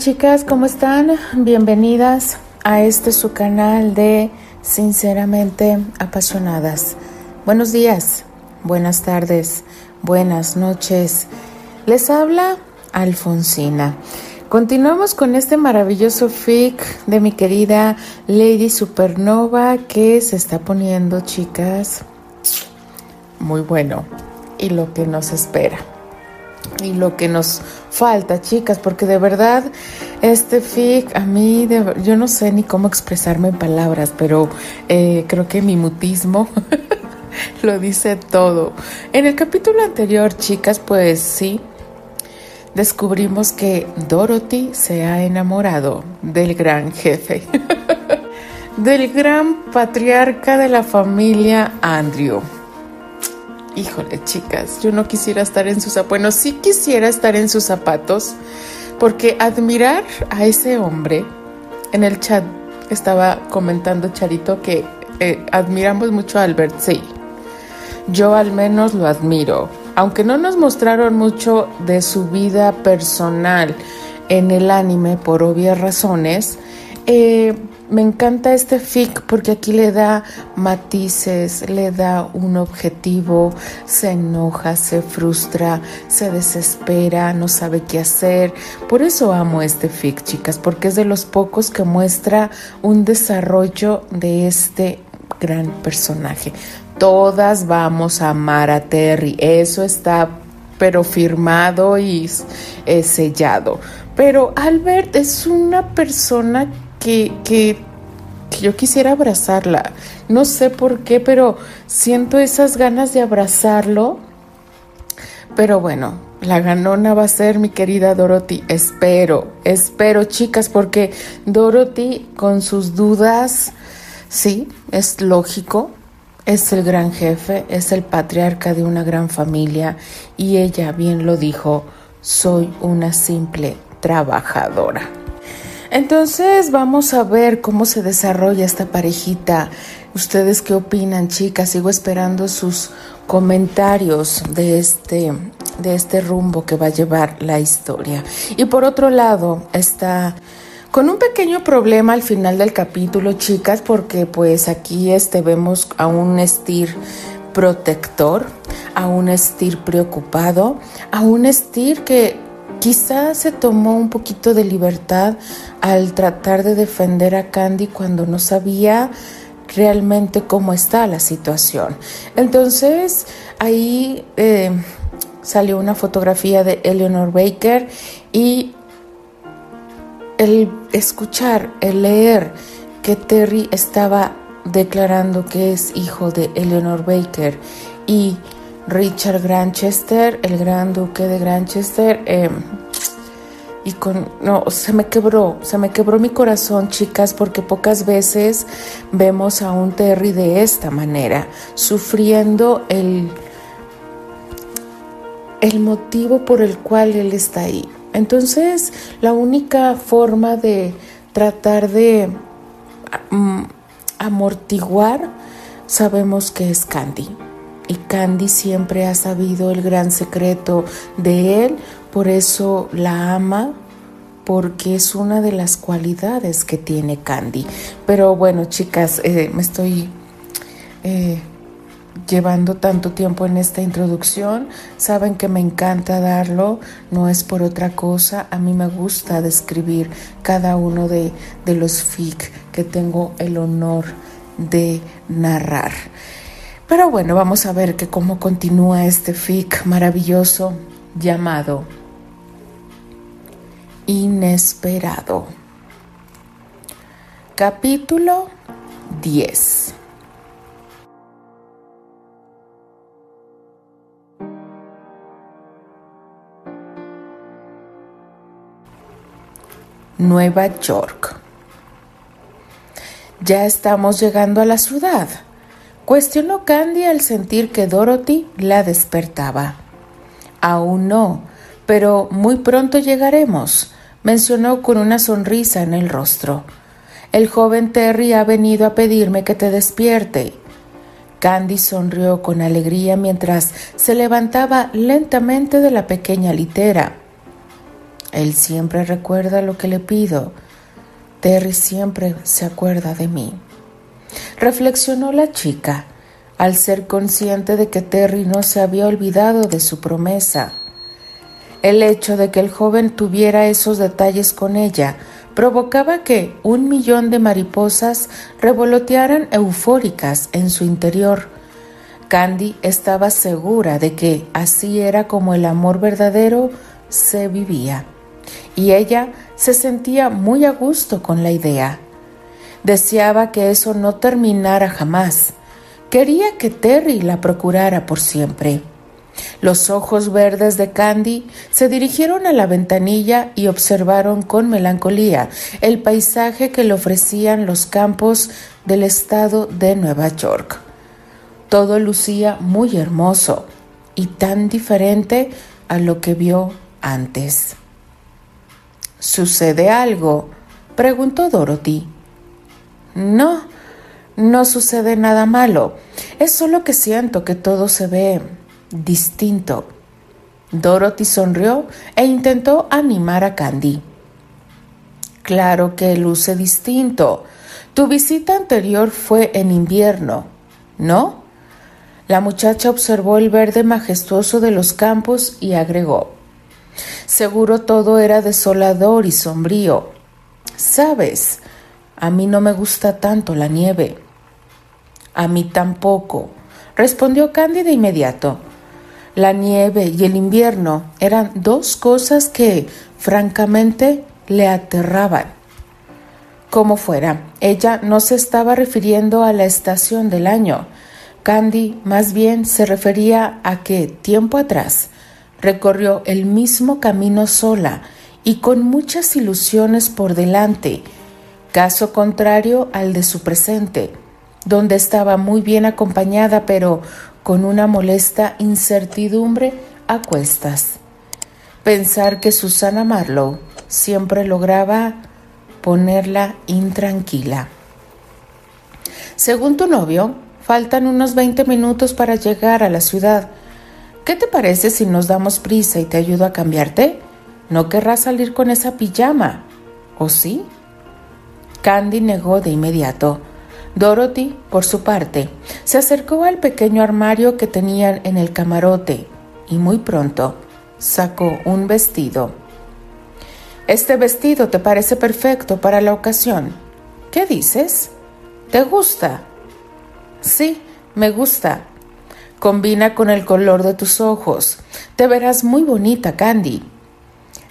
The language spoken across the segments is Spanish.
Chicas, ¿cómo están? Bienvenidas a este su canal de Sinceramente Apasionadas. Buenos días, buenas tardes, buenas noches. Les habla Alfonsina. Continuamos con este maravilloso fic de mi querida Lady Supernova que se está poniendo, chicas, muy bueno y lo que nos espera y lo que nos falta, chicas, porque de verdad este fic a mí, yo no sé ni cómo expresarme en palabras, pero eh, creo que mi mutismo lo dice todo. En el capítulo anterior, chicas, pues sí, descubrimos que Dorothy se ha enamorado del gran jefe, del gran patriarca de la familia Andrew. Híjole, chicas, yo no quisiera estar en sus zapatos. Bueno, sí quisiera estar en sus zapatos, porque admirar a ese hombre, en el chat estaba comentando Charito que eh, admiramos mucho a Albert, sí. Yo al menos lo admiro, aunque no nos mostraron mucho de su vida personal en el anime por obvias razones. Eh, me encanta este fic porque aquí le da matices, le da un objetivo, se enoja, se frustra, se desespera, no sabe qué hacer. Por eso amo este fic, chicas, porque es de los pocos que muestra un desarrollo de este gran personaje. Todas vamos a amar a Terry, eso está pero firmado y eh, sellado. Pero Albert es una persona que, que, yo quisiera abrazarla. No sé por qué, pero siento esas ganas de abrazarlo. Pero bueno, la ganona va a ser mi querida Dorothy. Espero, espero, chicas, porque Dorothy con sus dudas, sí, es lógico. Es el gran jefe, es el patriarca de una gran familia y ella bien lo dijo, soy una simple trabajadora. Entonces vamos a ver cómo se desarrolla esta parejita. ¿Ustedes qué opinan, chicas? Sigo esperando sus comentarios de este, de este rumbo que va a llevar la historia. Y por otro lado, está con un pequeño problema al final del capítulo, chicas, porque pues aquí este vemos a un Estir protector, a un Estir preocupado, a un Estir que Quizás se tomó un poquito de libertad al tratar de defender a Candy cuando no sabía realmente cómo está la situación. Entonces ahí eh, salió una fotografía de Eleanor Baker y el escuchar, el leer que Terry estaba declarando que es hijo de Eleanor Baker y Richard Granchester, el gran duque de Granchester. Em, y con, no, se me quebró, se me quebró mi corazón, chicas, porque pocas veces vemos a un Terry de esta manera, sufriendo el, el motivo por el cual él está ahí. Entonces, la única forma de tratar de mm, amortiguar, sabemos que es Candy y Candy siempre ha sabido el gran secreto de él, por eso la ama, porque es una de las cualidades que tiene Candy. Pero bueno, chicas, eh, me estoy eh, llevando tanto tiempo en esta introducción. Saben que me encanta darlo, no es por otra cosa. A mí me gusta describir cada uno de, de los fic que tengo el honor de narrar. Pero bueno, vamos a ver que cómo continúa este fic maravilloso llamado Inesperado. Capítulo 10. Nueva York. Ya estamos llegando a la ciudad Cuestionó Candy al sentir que Dorothy la despertaba. Aún no, pero muy pronto llegaremos, mencionó con una sonrisa en el rostro. El joven Terry ha venido a pedirme que te despierte. Candy sonrió con alegría mientras se levantaba lentamente de la pequeña litera. Él siempre recuerda lo que le pido. Terry siempre se acuerda de mí. Reflexionó la chica al ser consciente de que Terry no se había olvidado de su promesa. El hecho de que el joven tuviera esos detalles con ella provocaba que un millón de mariposas revolotearan eufóricas en su interior. Candy estaba segura de que así era como el amor verdadero se vivía, y ella se sentía muy a gusto con la idea. Deseaba que eso no terminara jamás. Quería que Terry la procurara por siempre. Los ojos verdes de Candy se dirigieron a la ventanilla y observaron con melancolía el paisaje que le ofrecían los campos del estado de Nueva York. Todo lucía muy hermoso y tan diferente a lo que vio antes. ¿Sucede algo? preguntó Dorothy. No, no sucede nada malo. Es solo que siento que todo se ve distinto. Dorothy sonrió e intentó animar a Candy. Claro que luce distinto. Tu visita anterior fue en invierno, ¿no? La muchacha observó el verde majestuoso de los campos y agregó. Seguro todo era desolador y sombrío. Sabes, a mí no me gusta tanto la nieve. A mí tampoco, respondió Candy de inmediato. La nieve y el invierno eran dos cosas que, francamente, le aterraban. Como fuera, ella no se estaba refiriendo a la estación del año. Candy más bien se refería a que, tiempo atrás, recorrió el mismo camino sola y con muchas ilusiones por delante, caso contrario al de su presente, donde estaba muy bien acompañada pero con una molesta incertidumbre a cuestas. Pensar que Susana Marlowe siempre lograba ponerla intranquila. Según tu novio, faltan unos 20 minutos para llegar a la ciudad. ¿Qué te parece si nos damos prisa y te ayudo a cambiarte? No querrás salir con esa pijama, ¿o sí? Candy negó de inmediato. Dorothy, por su parte, se acercó al pequeño armario que tenían en el camarote y muy pronto sacó un vestido. Este vestido te parece perfecto para la ocasión. ¿Qué dices? ¿Te gusta? Sí, me gusta. Combina con el color de tus ojos. Te verás muy bonita, Candy.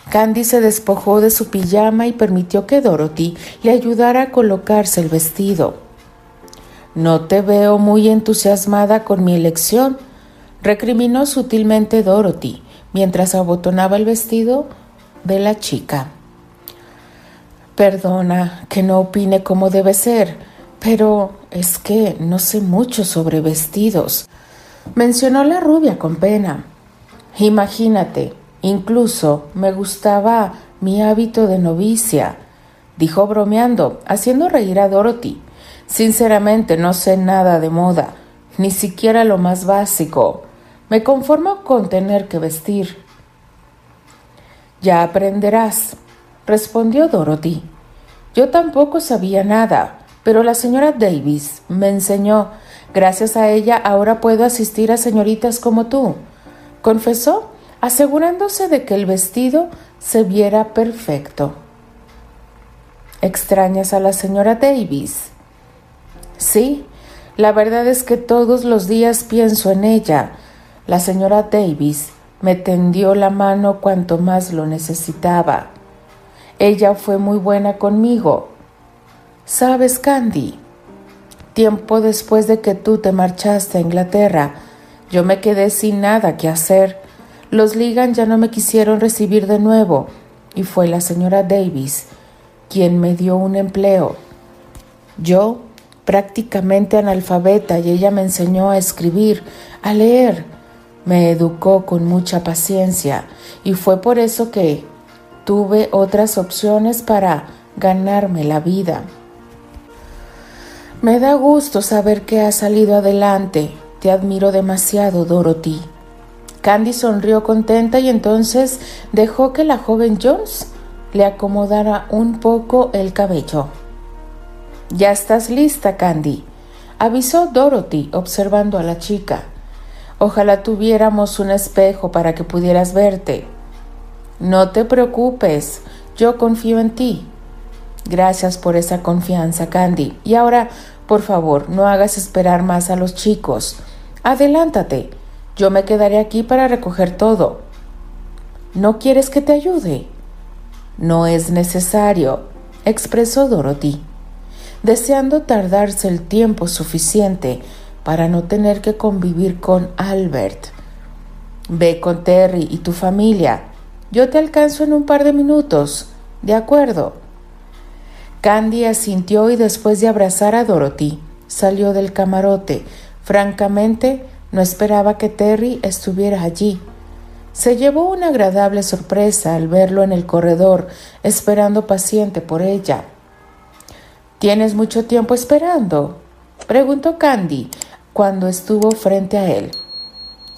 Candy se despojó de su pijama y permitió que Dorothy le ayudara a colocarse el vestido. No te veo muy entusiasmada con mi elección, recriminó sutilmente Dorothy mientras abotonaba el vestido de la chica. Perdona que no opine como debe ser, pero es que no sé mucho sobre vestidos, mencionó la rubia con pena. Imagínate, incluso me gustaba mi hábito de novicia, dijo bromeando, haciendo reír a Dorothy. Sinceramente no sé nada de moda, ni siquiera lo más básico. Me conformo con tener que vestir. Ya aprenderás, respondió Dorothy. Yo tampoco sabía nada, pero la señora Davis me enseñó. Gracias a ella ahora puedo asistir a señoritas como tú, confesó, asegurándose de que el vestido se viera perfecto. ¿Extrañas a la señora Davis? Sí, la verdad es que todos los días pienso en ella. La señora Davis me tendió la mano cuanto más lo necesitaba. Ella fue muy buena conmigo. ¿Sabes, Candy? Tiempo después de que tú te marchaste a Inglaterra, yo me quedé sin nada que hacer. Los Ligan ya no me quisieron recibir de nuevo y fue la señora Davis quien me dio un empleo. Yo prácticamente analfabeta y ella me enseñó a escribir, a leer. Me educó con mucha paciencia y fue por eso que tuve otras opciones para ganarme la vida. Me da gusto saber que has salido adelante. Te admiro demasiado, Dorothy. Candy sonrió contenta y entonces dejó que la joven Jones le acomodara un poco el cabello. Ya estás lista, Candy, avisó Dorothy observando a la chica. Ojalá tuviéramos un espejo para que pudieras verte. No te preocupes, yo confío en ti. Gracias por esa confianza, Candy. Y ahora, por favor, no hagas esperar más a los chicos. Adelántate. Yo me quedaré aquí para recoger todo. ¿No quieres que te ayude? No es necesario, expresó Dorothy, deseando tardarse el tiempo suficiente para no tener que convivir con Albert. Ve con Terry y tu familia. Yo te alcanzo en un par de minutos. ¿De acuerdo? Candy asintió y después de abrazar a Dorothy, salió del camarote. Francamente, no esperaba que Terry estuviera allí. Se llevó una agradable sorpresa al verlo en el corredor, esperando paciente por ella. ¿Tienes mucho tiempo esperando? preguntó Candy cuando estuvo frente a él.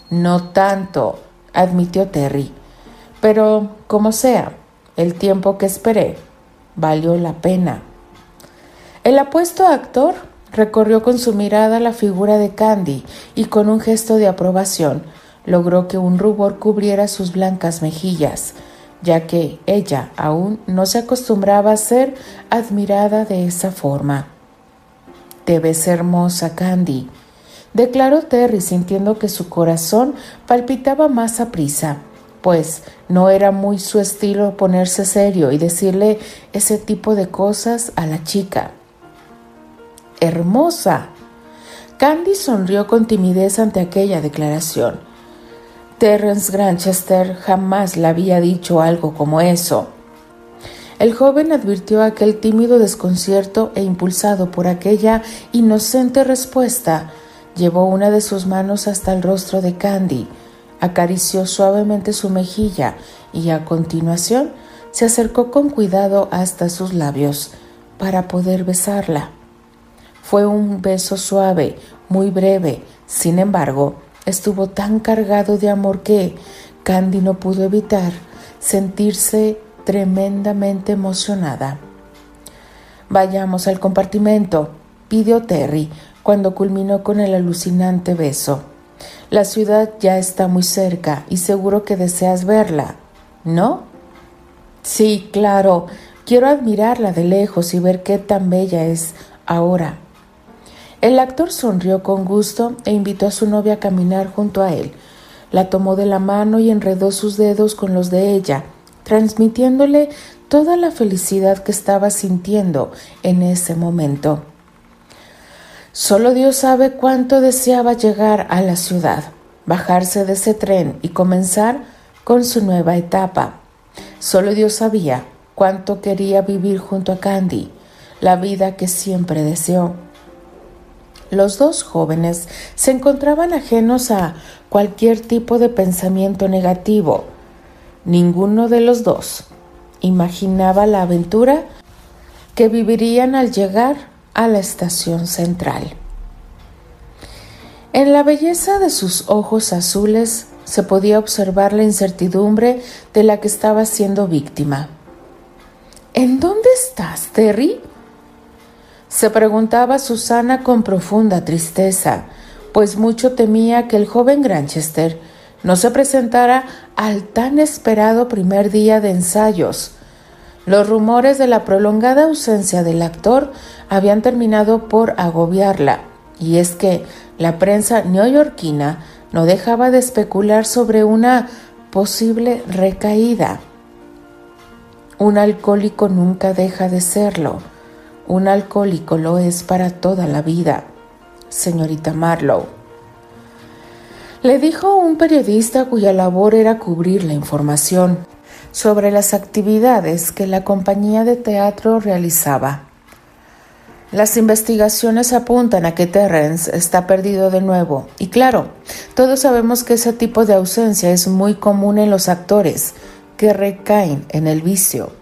No tanto, admitió Terry, pero como sea, el tiempo que esperé valió la pena. El apuesto actor recorrió con su mirada la figura de Candy y con un gesto de aprobación logró que un rubor cubriera sus blancas mejillas, ya que ella aún no se acostumbraba a ser admirada de esa forma. Te ves hermosa, Candy, declaró Terry sintiendo que su corazón palpitaba más a prisa, pues no era muy su estilo ponerse serio y decirle ese tipo de cosas a la chica. Hermosa. Candy sonrió con timidez ante aquella declaración. Terence Granchester jamás le había dicho algo como eso. El joven advirtió aquel tímido desconcierto e impulsado por aquella inocente respuesta, llevó una de sus manos hasta el rostro de Candy, acarició suavemente su mejilla y a continuación se acercó con cuidado hasta sus labios para poder besarla. Fue un beso suave, muy breve, sin embargo, estuvo tan cargado de amor que Candy no pudo evitar sentirse tremendamente emocionada. Vayamos al compartimento, pidió Terry cuando culminó con el alucinante beso. La ciudad ya está muy cerca y seguro que deseas verla, ¿no? Sí, claro, quiero admirarla de lejos y ver qué tan bella es ahora. El actor sonrió con gusto e invitó a su novia a caminar junto a él. La tomó de la mano y enredó sus dedos con los de ella, transmitiéndole toda la felicidad que estaba sintiendo en ese momento. Solo Dios sabe cuánto deseaba llegar a la ciudad, bajarse de ese tren y comenzar con su nueva etapa. Solo Dios sabía cuánto quería vivir junto a Candy, la vida que siempre deseó. Los dos jóvenes se encontraban ajenos a cualquier tipo de pensamiento negativo. Ninguno de los dos imaginaba la aventura que vivirían al llegar a la estación central. En la belleza de sus ojos azules se podía observar la incertidumbre de la que estaba siendo víctima. ¿En dónde estás, Terry? Se preguntaba Susana con profunda tristeza, pues mucho temía que el joven Granchester no se presentara al tan esperado primer día de ensayos. Los rumores de la prolongada ausencia del actor habían terminado por agobiarla, y es que la prensa neoyorquina no dejaba de especular sobre una posible recaída. Un alcohólico nunca deja de serlo un alcohólico lo es para toda la vida, señorita Marlowe. Le dijo un periodista cuya labor era cubrir la información sobre las actividades que la compañía de teatro realizaba. Las investigaciones apuntan a que Terrence está perdido de nuevo. Y claro, todos sabemos que ese tipo de ausencia es muy común en los actores que recaen en el vicio.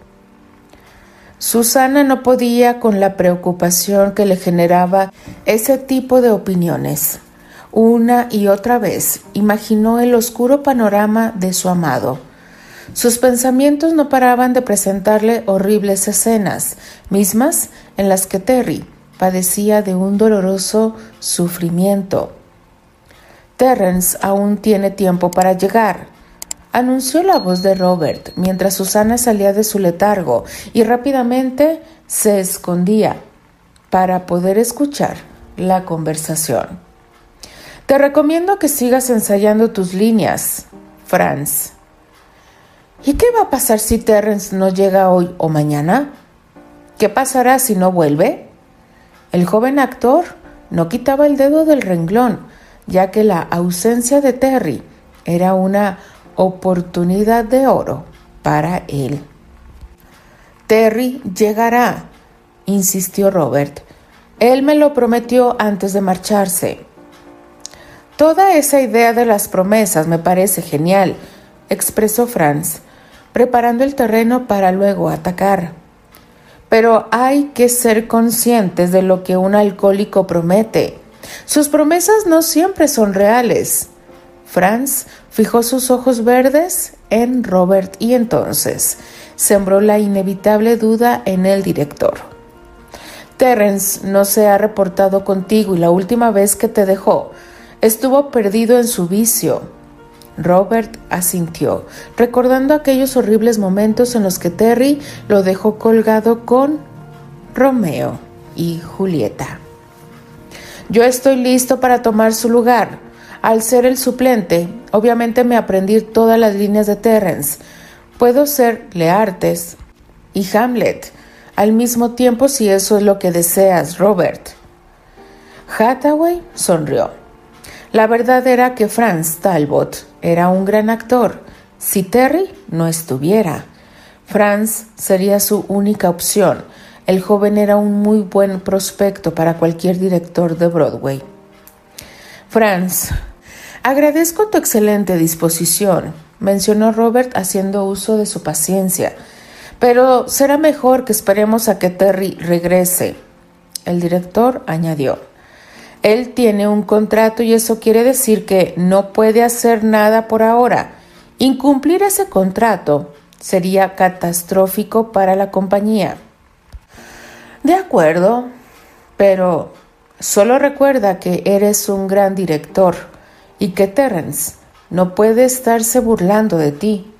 Susana no podía con la preocupación que le generaba ese tipo de opiniones. Una y otra vez imaginó el oscuro panorama de su amado. Sus pensamientos no paraban de presentarle horribles escenas, mismas en las que Terry padecía de un doloroso sufrimiento. Terrence aún tiene tiempo para llegar, anunció la voz de Robert mientras Susana salía de su letargo y rápidamente se escondía para poder escuchar la conversación. Te recomiendo que sigas ensayando tus líneas, Franz. ¿Y qué va a pasar si Terrence no llega hoy o mañana? ¿Qué pasará si no vuelve? El joven actor no quitaba el dedo del renglón, ya que la ausencia de Terry era una oportunidad de oro para él. Terry llegará, insistió Robert. Él me lo prometió antes de marcharse. Toda esa idea de las promesas me parece genial, expresó Franz, preparando el terreno para luego atacar. Pero hay que ser conscientes de lo que un alcohólico promete. Sus promesas no siempre son reales. Franz fijó sus ojos verdes en Robert y entonces sembró la inevitable duda en el director. Terence no se ha reportado contigo y la última vez que te dejó Estuvo perdido en su vicio. Robert asintió, recordando aquellos horribles momentos en los que Terry lo dejó colgado con Romeo y Julieta. Yo estoy listo para tomar su lugar. Al ser el suplente, obviamente me aprendí todas las líneas de Terrence. Puedo ser Leartes y Hamlet al mismo tiempo si eso es lo que deseas, Robert. Hathaway sonrió. La verdad era que Franz Talbot era un gran actor. Si Terry no estuviera, Franz sería su única opción. El joven era un muy buen prospecto para cualquier director de Broadway. Franz, agradezco tu excelente disposición, mencionó Robert haciendo uso de su paciencia, pero será mejor que esperemos a que Terry regrese. El director añadió. Él tiene un contrato y eso quiere decir que no puede hacer nada por ahora. Incumplir ese contrato sería catastrófico para la compañía. De acuerdo, pero solo recuerda que eres un gran director y que Terence no puede estarse burlando de ti.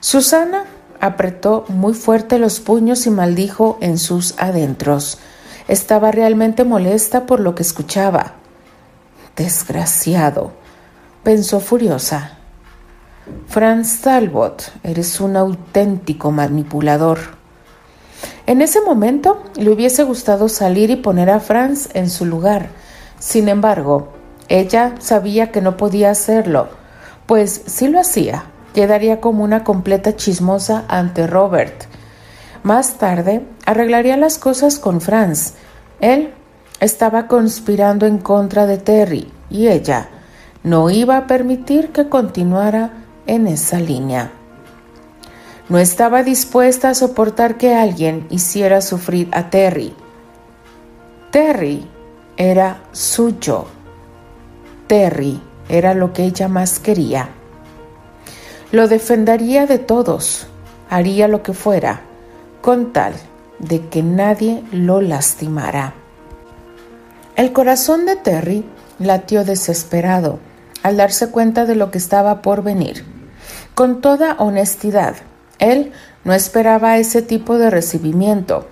Susana apretó muy fuerte los puños y maldijo en sus adentros. Estaba realmente molesta por lo que escuchaba. Desgraciado, pensó furiosa. Franz Talbot, eres un auténtico manipulador. En ese momento le hubiese gustado salir y poner a Franz en su lugar. Sin embargo, ella sabía que no podía hacerlo, pues si lo hacía, quedaría como una completa chismosa ante Robert. Más tarde, arreglaría las cosas con Franz. Él estaba conspirando en contra de Terry y ella no iba a permitir que continuara en esa línea. No estaba dispuesta a soportar que alguien hiciera sufrir a Terry. Terry era suyo. Terry era lo que ella más quería. Lo defendería de todos, haría lo que fuera con tal de que nadie lo lastimara. El corazón de Terry latió desesperado al darse cuenta de lo que estaba por venir. Con toda honestidad, él no esperaba ese tipo de recibimiento.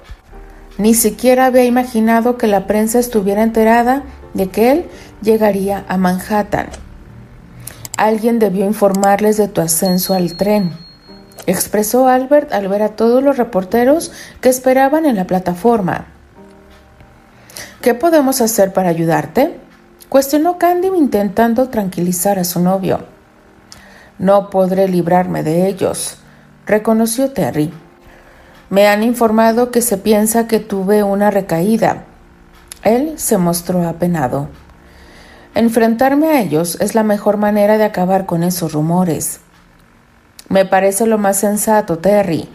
Ni siquiera había imaginado que la prensa estuviera enterada de que él llegaría a Manhattan. Alguien debió informarles de tu ascenso al tren expresó Albert al ver a todos los reporteros que esperaban en la plataforma. ¿Qué podemos hacer para ayudarte? cuestionó Candy intentando tranquilizar a su novio. No podré librarme de ellos, reconoció Terry. Me han informado que se piensa que tuve una recaída. Él se mostró apenado. Enfrentarme a ellos es la mejor manera de acabar con esos rumores. Me parece lo más sensato, Terry.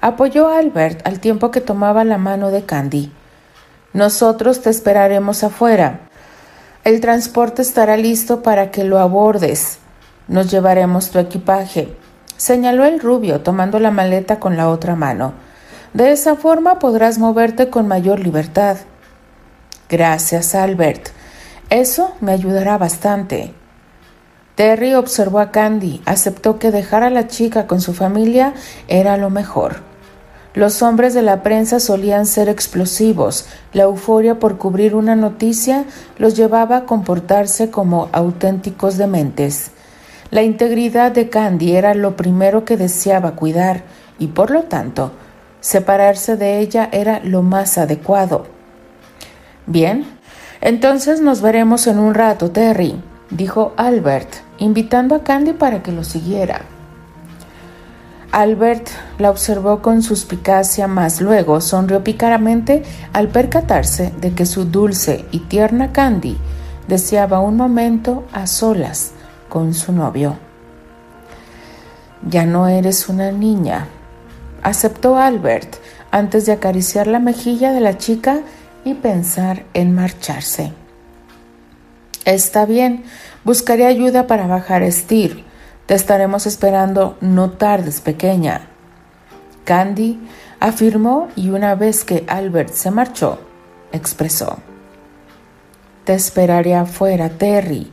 Apoyó Albert al tiempo que tomaba la mano de Candy. Nosotros te esperaremos afuera. El transporte estará listo para que lo abordes. Nos llevaremos tu equipaje, señaló el rubio, tomando la maleta con la otra mano. De esa forma podrás moverte con mayor libertad. Gracias, Albert. Eso me ayudará bastante. Terry observó a Candy, aceptó que dejar a la chica con su familia era lo mejor. Los hombres de la prensa solían ser explosivos. La euforia por cubrir una noticia los llevaba a comportarse como auténticos dementes. La integridad de Candy era lo primero que deseaba cuidar y por lo tanto separarse de ella era lo más adecuado. Bien, entonces nos veremos en un rato, Terry, dijo Albert, invitando a Candy para que lo siguiera. Albert la observó con suspicacia, mas luego sonrió pícaramente al percatarse de que su dulce y tierna Candy deseaba un momento a solas con su novio. Ya no eres una niña, aceptó Albert antes de acariciar la mejilla de la chica y pensar en marcharse. Está bien, buscaré ayuda para bajar Steer te estaremos esperando, no tardes, pequeña. Candy afirmó y una vez que Albert se marchó, expresó. Te esperaré afuera, Terry,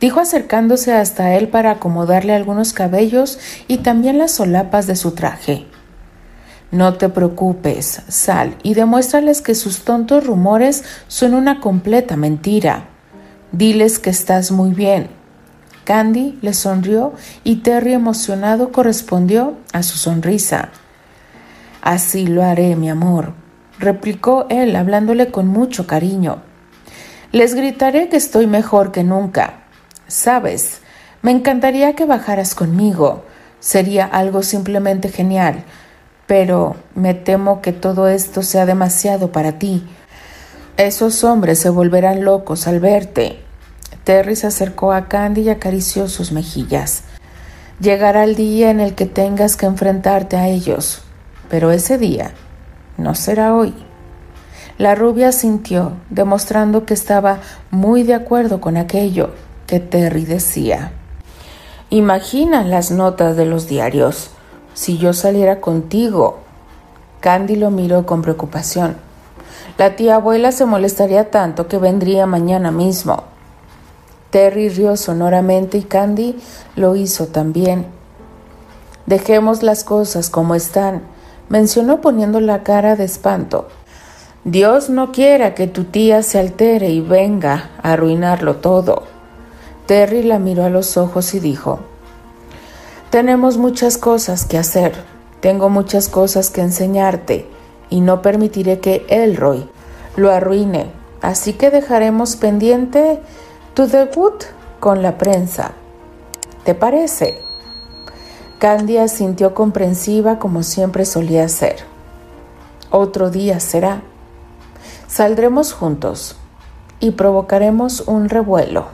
dijo acercándose hasta él para acomodarle algunos cabellos y también las solapas de su traje. No te preocupes, sal y demuéstrales que sus tontos rumores son una completa mentira. Diles que estás muy bien, Candy le sonrió y Terry emocionado correspondió a su sonrisa. Así lo haré, mi amor, replicó él hablándole con mucho cariño. Les gritaré que estoy mejor que nunca. Sabes, me encantaría que bajaras conmigo. Sería algo simplemente genial. Pero me temo que todo esto sea demasiado para ti. Esos hombres se volverán locos al verte. Terry se acercó a Candy y acarició sus mejillas. Llegará el día en el que tengas que enfrentarte a ellos, pero ese día no será hoy. La rubia sintió, demostrando que estaba muy de acuerdo con aquello que Terry decía. Imagina las notas de los diarios. Si yo saliera contigo. Candy lo miró con preocupación. La tía abuela se molestaría tanto que vendría mañana mismo. Terry rió sonoramente y Candy lo hizo también. Dejemos las cosas como están, mencionó poniendo la cara de espanto. Dios no quiera que tu tía se altere y venga a arruinarlo todo. Terry la miró a los ojos y dijo, Tenemos muchas cosas que hacer, tengo muchas cosas que enseñarte, y no permitiré que Elroy lo arruine, así que dejaremos pendiente tu debut con la prensa. ¿Te parece? Candia sintió comprensiva como siempre solía ser. Otro día será. Saldremos juntos y provocaremos un revuelo.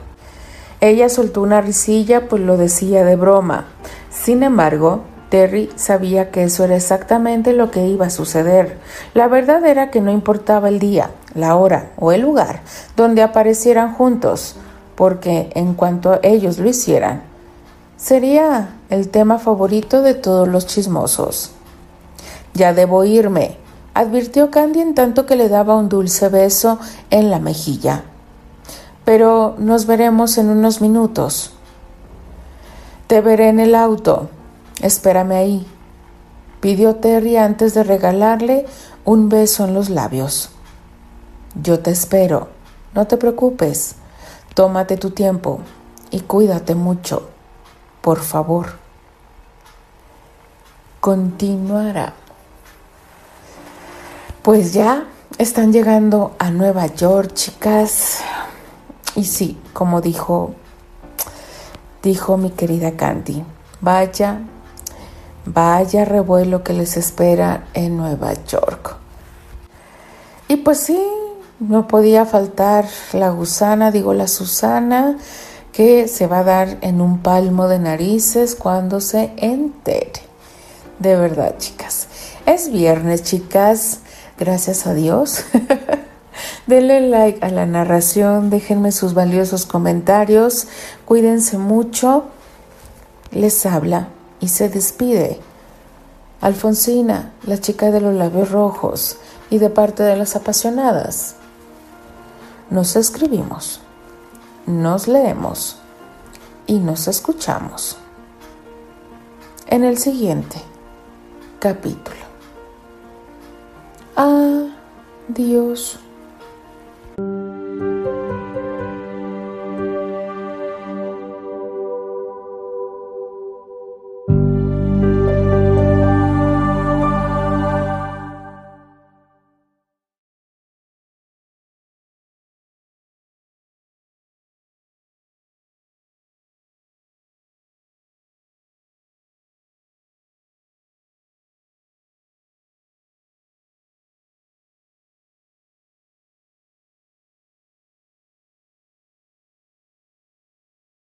Ella soltó una risilla, pues lo decía de broma. Sin embargo, Terry sabía que eso era exactamente lo que iba a suceder. La verdad era que no importaba el día, la hora o el lugar donde aparecieran juntos porque en cuanto ellos lo hicieran, sería el tema favorito de todos los chismosos. Ya debo irme, advirtió Candy en tanto que le daba un dulce beso en la mejilla. Pero nos veremos en unos minutos. Te veré en el auto. Espérame ahí, pidió Terry antes de regalarle un beso en los labios. Yo te espero, no te preocupes. Tómate tu tiempo y cuídate mucho, por favor. Continuará. Pues ya están llegando a Nueva York, chicas. Y sí, como dijo, dijo mi querida Candy, vaya, vaya revuelo que les espera en Nueva York. Y pues sí, no podía faltar la gusana, digo la Susana, que se va a dar en un palmo de narices cuando se entere. De verdad, chicas. Es viernes, chicas. Gracias a Dios. Denle like a la narración, déjenme sus valiosos comentarios, cuídense mucho. Les habla y se despide. Alfonsina, la chica de los labios rojos y de parte de las apasionadas. Nos escribimos, nos leemos y nos escuchamos en el siguiente capítulo. Adiós.